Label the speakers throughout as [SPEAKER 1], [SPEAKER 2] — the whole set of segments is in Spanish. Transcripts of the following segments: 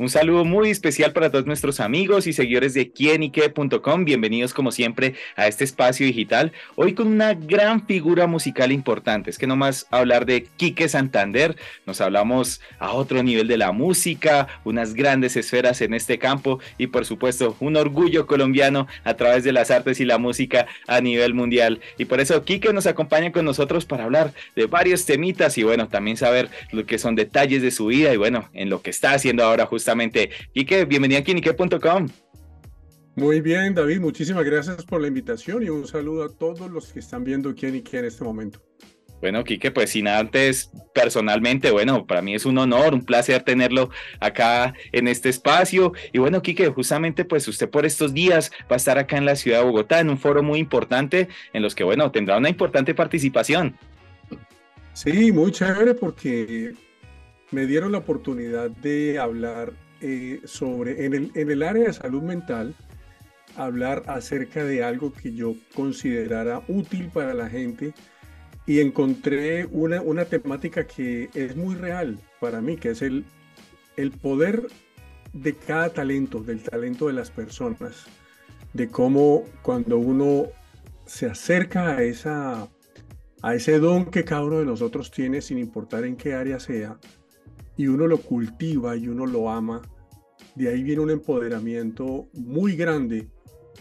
[SPEAKER 1] Un saludo muy especial para todos nuestros amigos y seguidores de quienique.com. Bienvenidos como siempre a este espacio digital. Hoy con una gran figura musical importante. Es que nomás hablar de Quique Santander, nos hablamos a otro nivel de la música, unas grandes esferas en este campo y por supuesto un orgullo colombiano a través de las artes y la música a nivel mundial. Y por eso Quique nos acompaña con nosotros para hablar de varios temitas y bueno, también saber lo que son detalles de su vida y bueno, en lo que está haciendo ahora justamente justamente. Quique, bienvenido a Kinique.com.
[SPEAKER 2] Muy bien, David, muchísimas gracias por la invitación y un saludo a todos los que están viendo quién y quién en este momento.
[SPEAKER 1] Bueno, Quique, pues sin antes, personalmente, bueno, para mí es un honor, un placer tenerlo acá en este espacio. Y bueno, Quique, justamente pues usted por estos días va a estar acá en la ciudad de Bogotá en un foro muy importante en los que, bueno, tendrá una importante participación.
[SPEAKER 2] Sí, muy chévere porque me dieron la oportunidad de hablar eh, sobre, en el, en el área de salud mental, hablar acerca de algo que yo considerara útil para la gente y encontré una, una temática que es muy real para mí, que es el, el poder de cada talento, del talento de las personas, de cómo cuando uno se acerca a, esa, a ese don que cada uno de nosotros tiene, sin importar en qué área sea, y uno lo cultiva y uno lo ama, de ahí viene un empoderamiento muy grande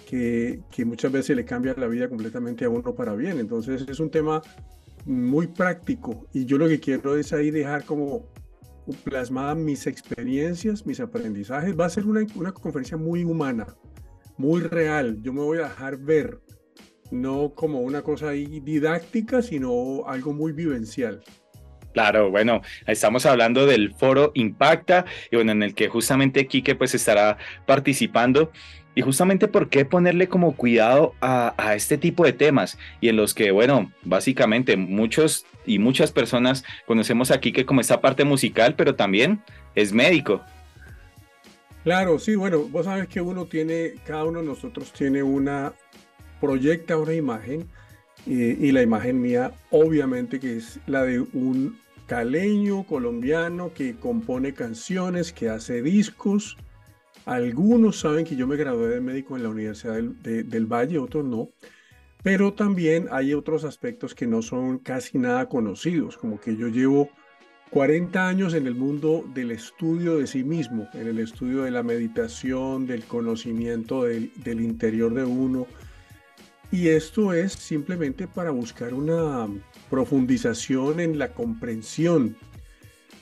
[SPEAKER 2] que, que, muchas veces le cambia la vida completamente a uno para bien. Entonces es un tema muy práctico y yo lo que quiero es ahí dejar como plasmada mis experiencias, mis aprendizajes. Va a ser una, una conferencia muy humana, muy real. Yo me voy a dejar ver, no como una cosa didáctica, sino algo muy vivencial.
[SPEAKER 1] Claro, bueno, estamos hablando del foro Impacta y bueno, en el que justamente Quique pues estará participando. Y justamente por qué ponerle como cuidado a, este tipo de temas y en los que, bueno, básicamente muchos y muchas personas conocemos a Quique como esta parte musical, pero también es médico.
[SPEAKER 2] Claro, sí, bueno, vos sabes que uno tiene, cada uno de nosotros tiene una, proyecta una imagen y, la imagen mía, obviamente, que es la de un caleño colombiano que compone canciones, que hace discos. Algunos saben que yo me gradué de médico en la Universidad del, del Valle, otros no. Pero también hay otros aspectos que no son casi nada conocidos, como que yo llevo 40 años en el mundo del estudio de sí mismo, en el estudio de la meditación, del conocimiento del, del interior de uno, y esto es simplemente para buscar una profundización en la comprensión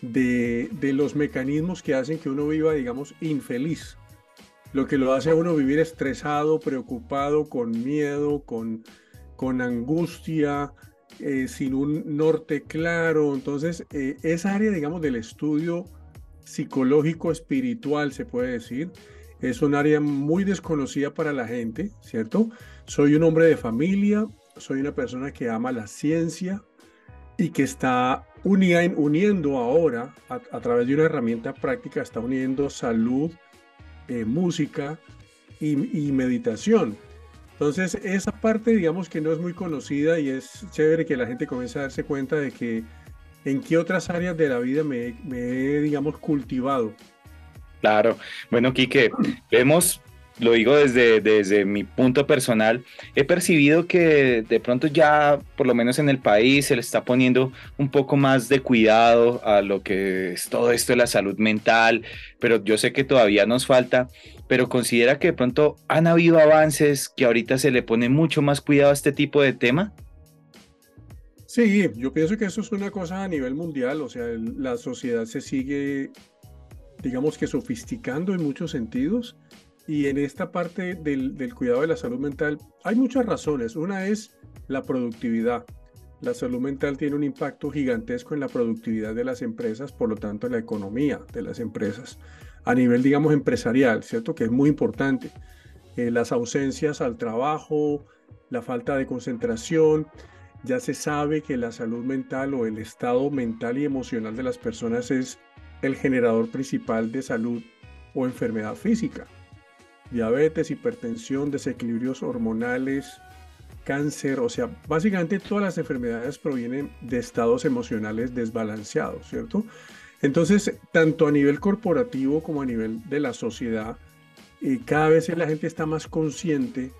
[SPEAKER 2] de, los mecanismos que hacen que uno viva, digamos, infeliz. Lo que lo hace a uno vivir estresado, preocupado, con miedo, con, con angustia, eh, sin un norte claro. Entonces, eh, esa área, digamos, del estudio psicológico, espiritual, se puede decir, es un área muy desconocida para la gente, ¿cierto? Soy un hombre de familia, soy una persona que ama la ciencia y que está uniendo ahora, a, través de una herramienta práctica, está uniendo salud, eh, música y, meditación. Entonces, esa parte, digamos que no es muy conocida y es chévere que la gente comience a darse cuenta de que en qué otras áreas de la vida me, me he, digamos, cultivado.
[SPEAKER 1] Claro. Bueno, Quique, vemos lo digo desde, desde mi punto personal, he percibido que de pronto ya, por lo menos en el país, se le está poniendo un poco más de cuidado a lo que es todo esto de la salud mental, pero yo sé que todavía nos falta, pero considera que de pronto han habido avances que ahorita se le pone mucho más cuidado a este tipo de tema.
[SPEAKER 2] Sí, yo pienso que eso es una cosa a nivel mundial, o sea, la sociedad se sigue, digamos que sofisticando en muchos sentidos y en esta parte del, cuidado de la salud mental hay muchas razones. Una es la productividad. La salud mental tiene un impacto gigantesco en la productividad de las empresas, por lo tanto en la economía de las empresas, a nivel, digamos, empresarial, ¿cierto? Que es muy importante. Eh, las ausencias al trabajo, la falta de concentración, ya se sabe que la salud mental o el estado mental y emocional de las personas es el generador principal de salud o enfermedad física. Diabetes, hipertensión, desequilibrios hormonales, cáncer, o sea, básicamente todas las enfermedades provienen de estados emocionales desbalanceados, ¿cierto? Entonces, tanto a nivel corporativo como a nivel de la sociedad, eh, cada vez la gente está más consciente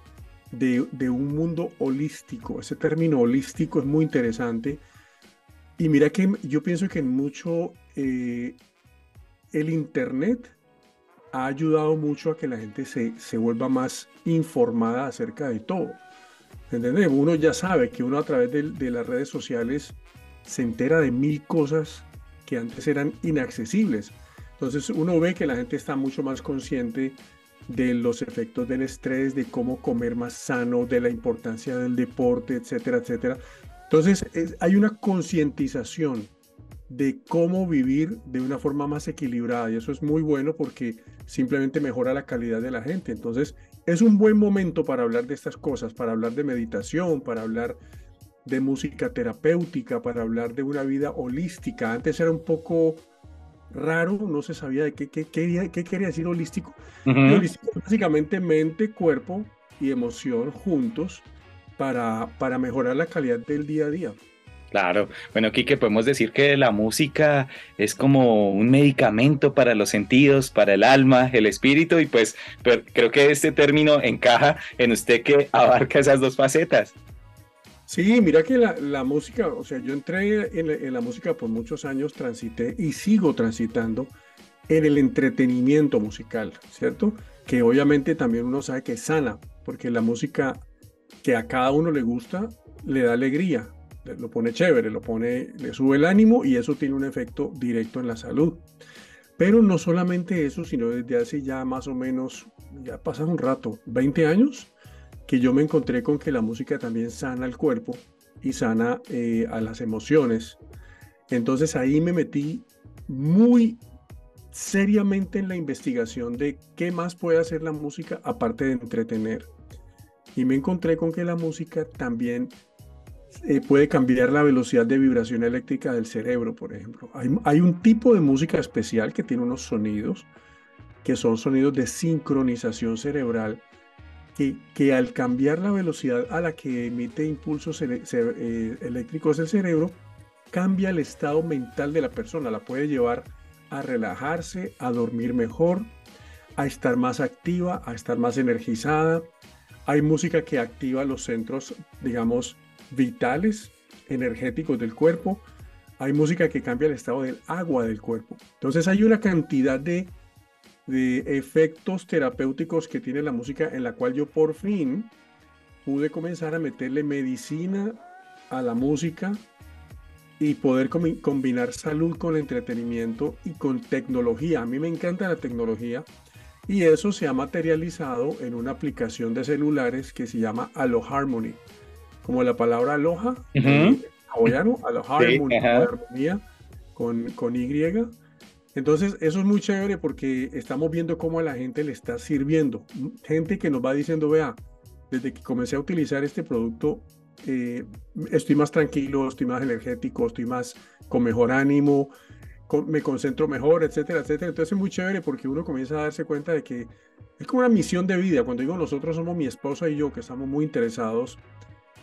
[SPEAKER 2] de, un mundo holístico. Ese término holístico es muy interesante. Y mira que yo pienso que en mucho eh, el Internet ha ayudado mucho a que la gente se, se vuelva más informada acerca de todo. ¿Entendés? Uno ya sabe que uno a través de, de, las redes sociales se entera de mil cosas que antes eran inaccesibles. Entonces uno ve que la gente está mucho más consciente de los efectos del estrés, de cómo comer más sano, de la importancia del deporte, etcétera, etcétera. Entonces hay una concientización de cómo vivir de una forma más equilibrada y eso es muy bueno porque simplemente mejora la calidad de la gente. Entonces es un buen momento para hablar de estas cosas, para hablar de meditación, para hablar de música terapéutica, para hablar de una vida holística. Antes era un poco raro, no se sabía de qué, qué, qué, qué quería decir holístico. Holístico básicamente mente, cuerpo y emoción juntos para, para mejorar la calidad del día a día.
[SPEAKER 1] Claro, bueno, Kike, podemos decir que la música es como un medicamento para los sentidos, para el alma, el espíritu, y pues creo que este término encaja en usted que abarca esas dos facetas.
[SPEAKER 2] Sí, mira que la, música, o sea, yo entré en la, música por muchos años, transité y sigo transitando en el entretenimiento musical, ¿cierto? Que obviamente también uno sabe que es sana, porque la música que a cada uno le gusta le da alegría, lo pone chévere, lo pone, le sube el ánimo y eso tiene un efecto directo en la salud. Pero no solamente eso, sino desde hace ya más o menos, ya pasa un rato, 20 años, que yo me encontré con que la música también sana el cuerpo y sana eh, a las emociones. Entonces ahí me metí muy seriamente en la investigación de qué más puede hacer la música aparte de entretener. Y me encontré con que la música también eh, puede cambiar la velocidad de vibración eléctrica del cerebro, por ejemplo. Hay, hay un tipo de música especial que tiene unos sonidos que son sonidos de sincronización cerebral que, al cambiar la velocidad a la que emite impulsos eh, eléctricos el cerebro, cambia el estado mental de la persona, la puede llevar a relajarse, a dormir mejor, a estar más activa, a estar más energizada. Hay música que activa los centros, digamos, vitales, energéticos del cuerpo. Hay música que cambia el estado del agua del cuerpo. Entonces hay una cantidad de de efectos terapéuticos que tiene la música en la cual yo por fin pude comenzar a meterle medicina a la música y poder combinar salud con entretenimiento y con tecnología. A mí me encanta la tecnología y eso se ha materializado en una aplicación de celulares que se llama Aloharmony. Como la palabra aloha, uh Aloharmony, con, con Y entonces, eso es muy chévere porque estamos viendo cómo a la gente le está sirviendo. Gente que nos va diciendo, vea, desde que comencé a utilizar este producto, eh, estoy más tranquilo, estoy más energético, estoy más con mejor ánimo, me concentro mejor, etcétera, etcétera. Entonces es muy chévere porque uno comienza a darse cuenta de que es como una misión de vida. Cuando digo nosotros somos mi esposa y yo, que estamos muy interesados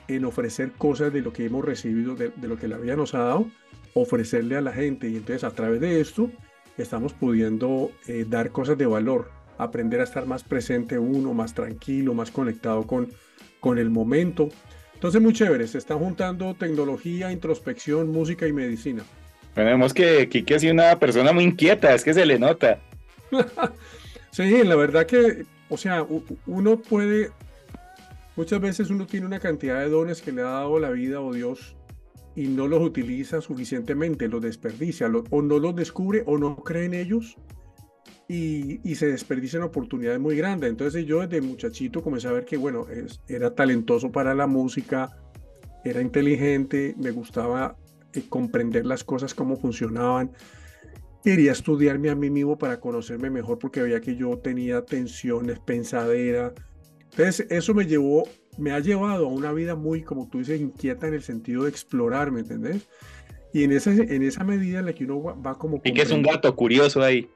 [SPEAKER 2] en ofrecer cosas de lo que hemos recibido, de, de lo que la vida nos ha dado, ofrecerle a la gente. Y entonces a través de esto estamos pudiendo eh, dar cosas de valor, aprender a estar más presente uno, más tranquilo, más conectado con, con el momento. Entonces, muy chévere, se están juntando tecnología, introspección, música y medicina.
[SPEAKER 1] Vemos que ha sido una persona muy inquieta, es que se le nota.
[SPEAKER 2] sí, la verdad que, o sea, uno puede, muchas veces uno tiene una cantidad de dones que le ha dado la vida o Dios y no los utiliza suficientemente, los desperdicia, o no los descubre o no cree en ellos y, y, se desperdician oportunidades muy grandes. Entonces yo desde muchachito comencé a ver que, bueno, era talentoso para la música, era inteligente, me gustaba eh, comprender las cosas, cómo funcionaban. Quería estudiarme a mí mismo para conocerme mejor porque veía que yo tenía tensiones, pensadera. Entonces eso me llevó me ha llevado a una vida muy, como tú dices, inquieta en el sentido de explorar, ¿me entendés? Y en esa, en esa medida en la que uno va, como...
[SPEAKER 1] Y que es un gato curioso ahí.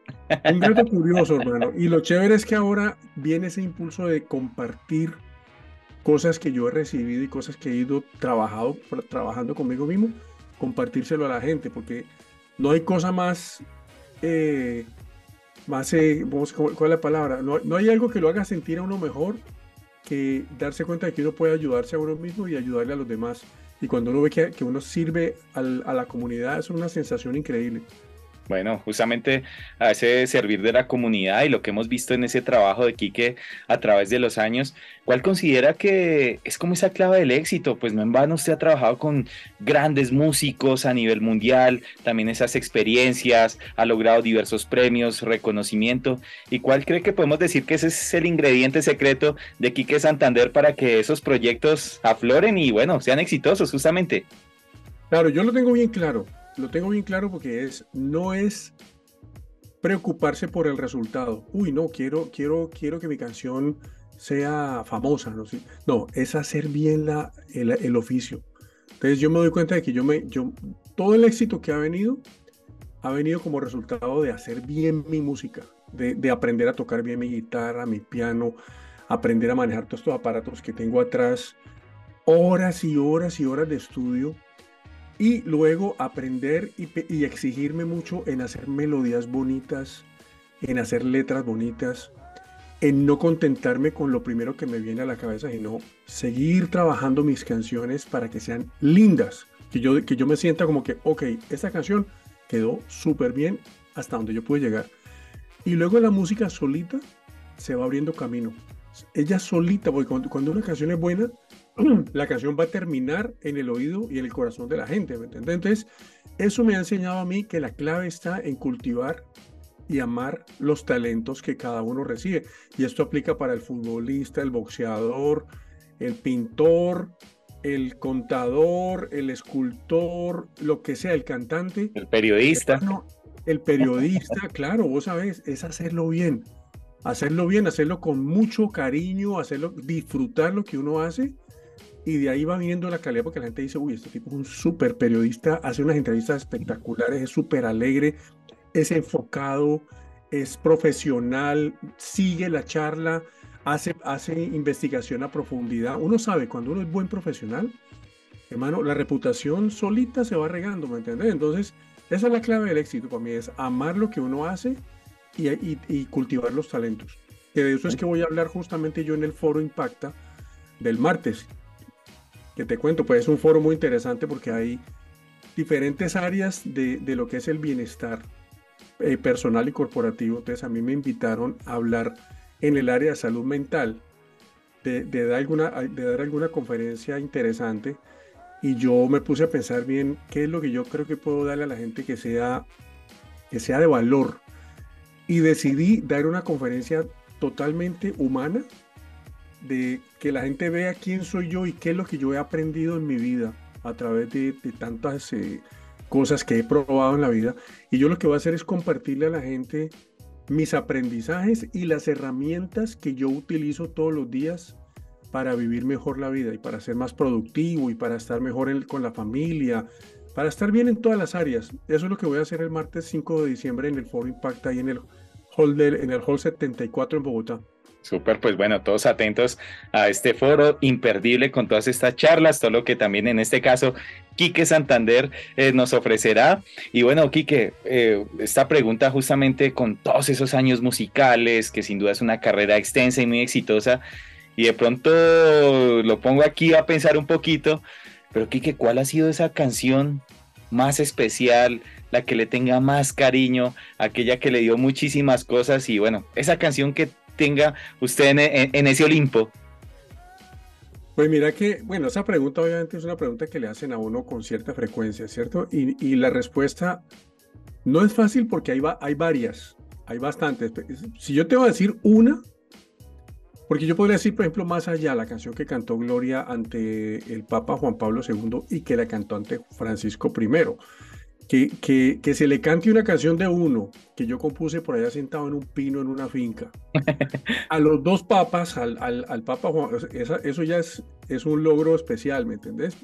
[SPEAKER 2] Un gato curioso, hermano. Y lo chévere es que ahora viene ese impulso de compartir cosas que yo he recibido y cosas que he ido trabajado, trabajando conmigo mismo, compartírselo a la gente, porque no hay cosa más... Eh, más, eh, ¿cuál es la palabra? No, no hay algo que lo haga sentir a uno mejor que darse cuenta de que uno puede ayudarse a uno mismo y ayudarle a los demás. Y cuando uno ve que, que uno sirve a la comunidad, es una sensación increíble.
[SPEAKER 1] Bueno, justamente a ese servir de la comunidad y lo que hemos visto en ese trabajo de Quique a través de los años, ¿cuál considera que es como esa clave del éxito? Pues no en vano usted ha trabajado con grandes músicos a nivel mundial, también esas experiencias, ha logrado diversos premios, reconocimiento. ¿Y cuál cree que podemos decir que ese es el ingrediente secreto de Quique Santander para que esos proyectos afloren y bueno, sean exitosos justamente?
[SPEAKER 2] Claro, yo lo tengo bien claro lo tengo bien claro porque es, no es preocuparse por el resultado. Uy, no, quiero, quiero, quiero que mi canción sea famosa. No, es hacer bien la, el, oficio. Entonces yo me doy cuenta de que yo me, yo, todo el éxito que ha venido, ha venido como resultado de hacer bien mi música, de, de aprender a tocar bien mi guitarra, mi piano, aprender a manejar todos estos aparatos que tengo atrás, horas y horas y horas de estudio y luego aprender y, exigirme mucho en hacer melodías bonitas, en hacer letras bonitas, en no contentarme con lo primero que me viene a la cabeza, sino seguir trabajando mis canciones para que sean lindas, que yo, que yo me sienta como que, ok, esta canción quedó súper bien hasta donde yo pude llegar. Y luego la música solita se va abriendo camino. Ella solita, porque cuando una canción es buena, la canción va a terminar en el oído y en el corazón de la gente, ¿me entiendes? Entonces, eso me ha enseñado a mí que la clave está en cultivar y amar los talentos que cada uno recibe. Y esto aplica para el futbolista, el boxeador, el pintor, el contador, el escultor, lo que sea, el cantante.
[SPEAKER 1] El periodista.
[SPEAKER 2] el periodista, claro, vos sabés, es hacerlo bien. Hacerlo bien, hacerlo con mucho cariño, hacerlo, disfrutar lo que uno hace y de ahí va viniendo la calidad porque la gente dice, uy, este tipo es un súper periodista, hace unas entrevistas espectaculares, es súper alegre, es enfocado, es profesional, sigue la charla, hace, hace investigación a profundidad. Uno sabe, cuando uno es buen profesional, hermano, la reputación solita se va regando, ¿me entiendes? Entonces, esa es la clave del éxito para mí, es amar lo que uno hace y, y cultivar los talentos. Que de eso es que voy a hablar justamente yo en el foro Impacta del martes, que te cuento, pues es un foro muy interesante porque hay diferentes áreas de, lo que es el bienestar eh, personal y corporativo. Entonces a mí me invitaron a hablar en el área de salud mental, de, dar, alguna, de dar alguna conferencia interesante. Y yo me puse a pensar bien qué es lo que yo creo que puedo darle a la gente que sea, que sea de valor. Y decidí dar una conferencia totalmente humana, de que la gente vea quién soy yo y qué es lo que yo he aprendido en mi vida a través de, tantas eh, cosas que he probado en la vida. Y yo lo que voy a hacer es compartirle a la gente mis aprendizajes y las herramientas que yo utilizo todos los días para vivir mejor la vida y para ser más productivo y para estar mejor con la familia, para estar bien en todas las áreas. Eso es lo que voy a hacer el martes 5 de diciembre en el Foro Impact ahí en el hall, en el hall 74 en Bogotá.
[SPEAKER 1] Súper, pues bueno, todos atentos a este foro imperdible con todas estas charlas, todo lo que también en este caso Quique Santander eh, nos ofrecerá. Y bueno, Quique, eh, esta pregunta justamente con todos esos años musicales, que sin duda es una carrera extensa y muy exitosa, y de pronto lo pongo aquí a pensar un poquito, pero Quique, ¿cuál ha sido esa canción más especial? la que le tenga más cariño, aquella que le dio muchísimas cosas y bueno, esa canción que tenga usted en, ese Olimpo?
[SPEAKER 2] Pues mira que, bueno, esa pregunta obviamente es una pregunta que le hacen a uno con cierta frecuencia, ¿cierto? Y, la respuesta no es fácil porque hay, hay varias, hay bastantes. Si yo te voy a decir una, porque yo podría decir, por ejemplo, más allá, la canción que cantó Gloria ante el Papa Juan Pablo II y que la cantó ante Francisco I que, que, se le cante una canción de uno que yo compuse por allá sentado en un pino en una finca. A los dos papas, al, al, al Papa Juan, eso ya es, es un logro especial, ¿me entendés?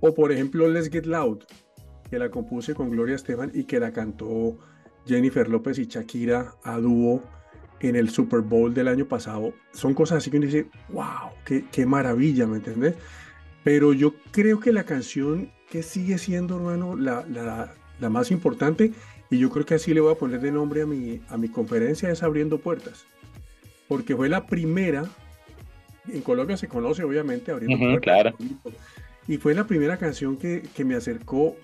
[SPEAKER 2] O por ejemplo, Let's Get Loud, que la compuse con Gloria Estefan y que la cantó Jennifer López y Shakira a dúo en el Super Bowl del año pasado. Son cosas así que uno dice, wow, qué, qué maravilla, ¿me entiendes? Pero yo creo que la canción que sigue siendo, hermano, la, la, la, más importante, y yo creo que así le voy a poner de nombre a mi, a mi conferencia, es Abriendo Puertas. Porque fue la primera, en Colombia se conoce obviamente Abriendo Puertas.
[SPEAKER 1] Claro.
[SPEAKER 2] Y fue la primera canción que, que me acercó,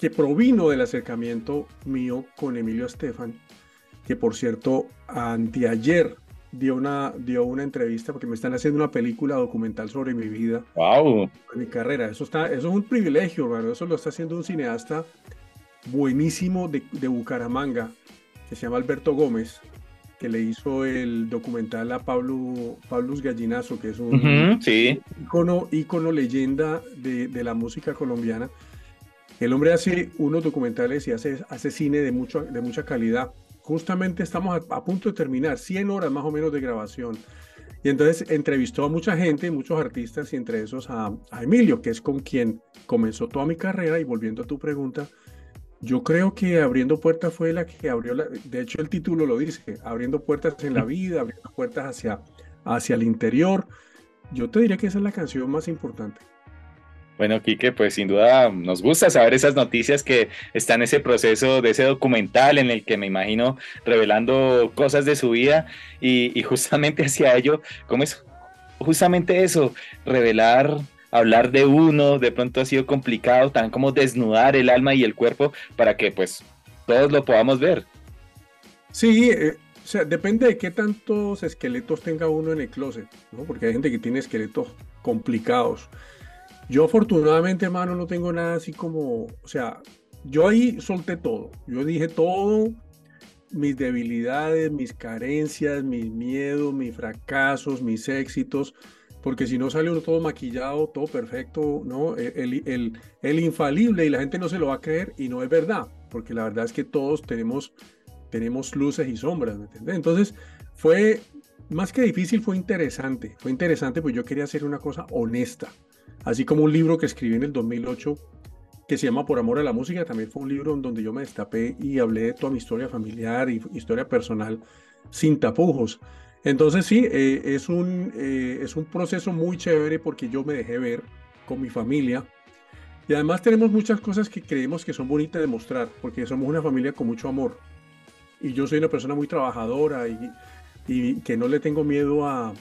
[SPEAKER 2] que provino del acercamiento mío con Emilio Estefan, que por cierto, anteayer dio una, dio una entrevista porque me están haciendo una película documental sobre mi vida.
[SPEAKER 1] Wow.
[SPEAKER 2] Mi carrera. Eso, está, eso es un privilegio, hermano. Eso lo está haciendo un cineasta buenísimo de, de Bucaramanga, que se llama Alberto Gómez, que le hizo el documental a Pablo, Pablo Gallinazo, que es un
[SPEAKER 1] Ujú, sí.
[SPEAKER 2] ícono, ícono leyenda de, de la música colombiana. El hombre hace unos documentales y hace, hace cine de, mucho, de mucha calidad. Justamente estamos a, a punto de terminar, 100 horas más o menos de grabación. Y entonces entrevistó a mucha gente, muchos artistas, y entre esos a, a Emilio, que es con quien comenzó toda mi carrera. Y volviendo a tu pregunta, yo creo que Abriendo Puertas fue la que abrió, la, de hecho el título lo dice, abriendo puertas en la vida, abriendo puertas hacia, hacia el interior. Yo te diría que esa es la canción más importante.
[SPEAKER 1] Bueno, Quique, pues sin duda nos gusta saber esas noticias que están en ese proceso de ese documental en el que me imagino revelando cosas de su vida y, justamente hacia ello, ¿cómo es justamente eso? Revelar, hablar de uno, de pronto ha sido complicado, tan como desnudar el alma y el cuerpo para que pues todos lo podamos ver.
[SPEAKER 2] Sí, eh, o sea, depende de qué tantos esqueletos tenga uno en el closet, ¿no? Porque hay gente que tiene esqueletos complicados. Yo afortunadamente, hermano, no tengo nada así como, o sea, yo ahí solté todo. Yo dije todo, mis debilidades, mis carencias, mis miedos, mis fracasos, mis éxitos, porque si no sale uno todo maquillado, todo perfecto, ¿no? El, el, infalible y la gente no se lo va a creer y no es verdad, porque la verdad es que todos tenemos, tenemos luces y sombras, ¿me? Entonces, fue, más que difícil, fue interesante. Fue interesante, pues yo quería hacer una cosa honesta. Así como un libro que escribí en el 2008 que se llama Por Amor a la Música, también fue un libro donde yo me destapé y hablé de toda mi historia familiar y historia personal sin tapujos. Entonces sí, eh, es, un, eh, es un proceso muy chévere porque yo me dejé ver con mi familia y además tenemos muchas cosas que creemos que son bonitas de mostrar porque somos una familia con mucho amor y yo soy una persona muy trabajadora y, y que no le tengo miedo a,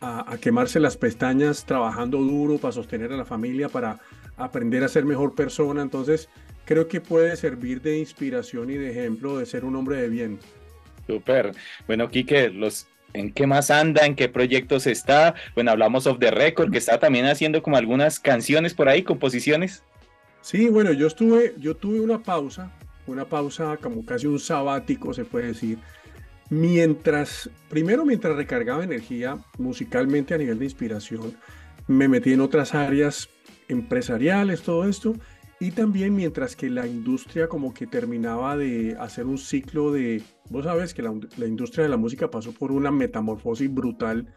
[SPEAKER 2] a, a, quemarse las pestañas trabajando duro para sostener a la familia, para aprender a ser mejor persona. Entonces, creo que puede servir de inspiración y de ejemplo de ser un hombre de bien.
[SPEAKER 1] Súper. Bueno, Quique, los, ¿en qué más anda? ¿En qué proyectos está? Bueno, hablamos of the record, que está también haciendo como algunas canciones por ahí, composiciones.
[SPEAKER 2] Sí, bueno, yo estuve, yo tuve una pausa, una pausa como casi un sabático, se puede decir, mientras, primero mientras recargaba energía musicalmente a nivel de inspiración, me metí en otras áreas empresariales, todo esto, y también mientras que la industria como que terminaba de hacer un ciclo de, vos sabes que la, la industria de la música pasó por una metamorfosis brutal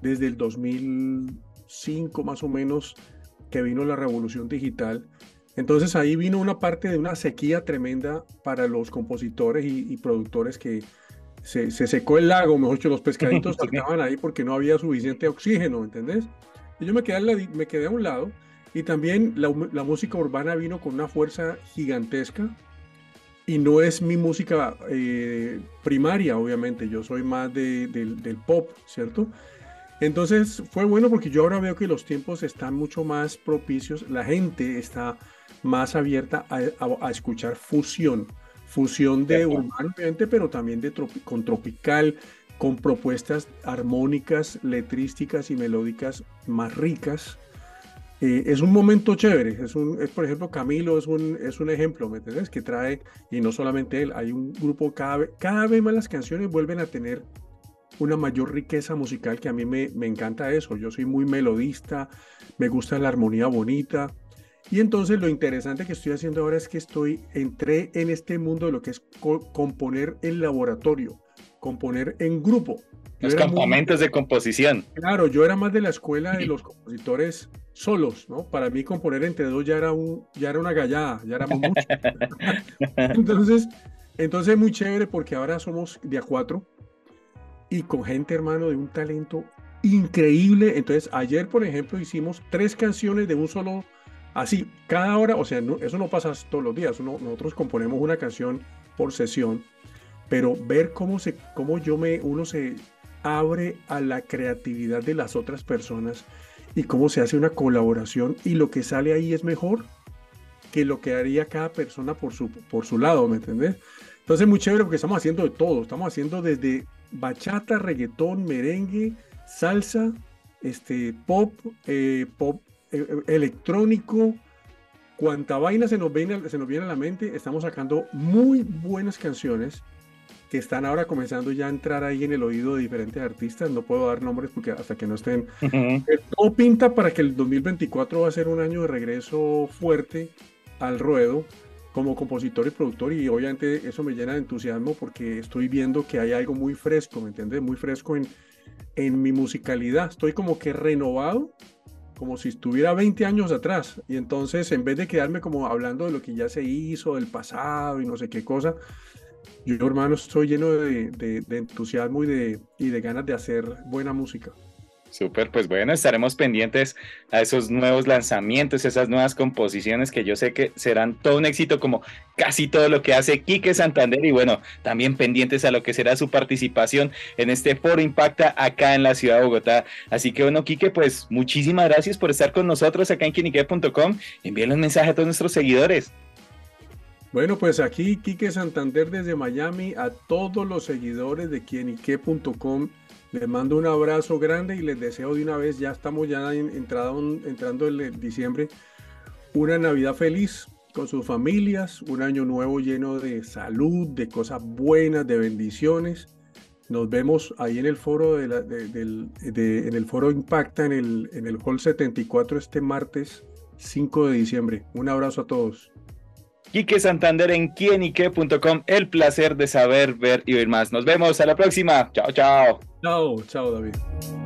[SPEAKER 2] desde el 2005 más o menos, que vino la revolución digital. Entonces ahí vino una parte de una sequía tremenda para los compositores y, y productores que se, se, secó el lago, mejor dicho, los pescaditos saltaban ahí porque no había suficiente oxígeno, ¿entendés? Y yo me quedé, la, me quedé a un lado y también la, la, música urbana vino con una fuerza gigantesca y no es mi música eh, primaria, obviamente, yo soy más de, de, del pop, ¿cierto? Entonces fue bueno porque yo ahora veo que los tiempos están mucho más propicios, la gente está más abierta a, a, a escuchar fusión, fusión de urbano, obviamente, pero también de tropi con tropical, con propuestas armónicas, letrísticas y melódicas más ricas. Eh, es un momento chévere, es, un, es por ejemplo Camilo es un, es un ejemplo, ¿me entiendes? Que trae, y no solamente él, hay un grupo, cada vez, cada vez más las canciones vuelven a tener una mayor riqueza musical que a mí me, me encanta eso, yo soy muy melodista, me gusta la armonía bonita, y entonces lo interesante que estoy haciendo ahora es que estoy, entré en este mundo de lo que es co componer en laboratorio, componer en grupo.
[SPEAKER 1] Los campamentos de composición.
[SPEAKER 2] Claro, yo era más de la escuela de los compositores solos, ¿no? Para mí componer entre dos ya era, un, ya era una gallada, ya éramos muchos. entonces, entonces es muy chévere porque ahora somos de a cuatro y con gente, hermano, de un talento increíble. Entonces, ayer, por ejemplo, hicimos tres canciones de un solo, así, cada hora, o sea, eso no pasa todos los días, nosotros componemos una canción por sesión, pero ver cómo, se, cómo yo me, uno se abre a la creatividad de las otras personas y cómo se hace una colaboración y lo que sale ahí es mejor que lo que haría cada persona por su, por su lado, ¿me entendés? Entonces, muy chévere porque estamos haciendo de todo, estamos haciendo desde bachata, reggaetón, merengue, salsa, este, pop, eh, pop electrónico, cuanta vaina se nos, viene, se nos viene a la mente, estamos sacando muy buenas canciones que están ahora comenzando ya a entrar ahí en el oído de diferentes artistas. No puedo dar nombres porque hasta que no estén. Todo pinta para que el 2024 va a ser un año de regreso fuerte al ruedo como compositor y productor y obviamente eso me llena de entusiasmo porque estoy viendo que hay algo muy fresco, ¿me entiendes? Muy fresco en, en mi musicalidad. Estoy como que renovado, como si estuviera 20 años atrás. Y entonces en vez de quedarme como hablando de lo que ya se hizo, del pasado y no sé qué cosa, yo hermano estoy lleno de, de entusiasmo y de, y de ganas de hacer buena música.
[SPEAKER 1] Súper, pues bueno, estaremos pendientes a esos nuevos lanzamientos, esas nuevas composiciones que yo sé que serán todo un éxito como casi todo lo que hace Quique Santander y bueno, también pendientes a lo que será su participación en este foro Impacta acá en la ciudad de Bogotá. Así que bueno, Quique, pues muchísimas gracias por estar con nosotros acá en quinique.com. Envíen un mensaje a todos nuestros seguidores.
[SPEAKER 2] Bueno, pues aquí Quique Santander desde Miami a todos los seguidores de quienique.com les mando un abrazo grande y les deseo de una vez, ya estamos ya entrado, entrando en diciembre, una Navidad feliz con sus familias, un año nuevo lleno de salud, de cosas buenas, de bendiciones. Nos vemos ahí en el foro de, en el foro Impacta en el, en el Hall 74 este martes 5 de diciembre. Un abrazo a todos.
[SPEAKER 1] Quique Santander en. El placer de saber, ver y oír más. Nos vemos a la próxima. Chao, chao.
[SPEAKER 2] Chao, chao David.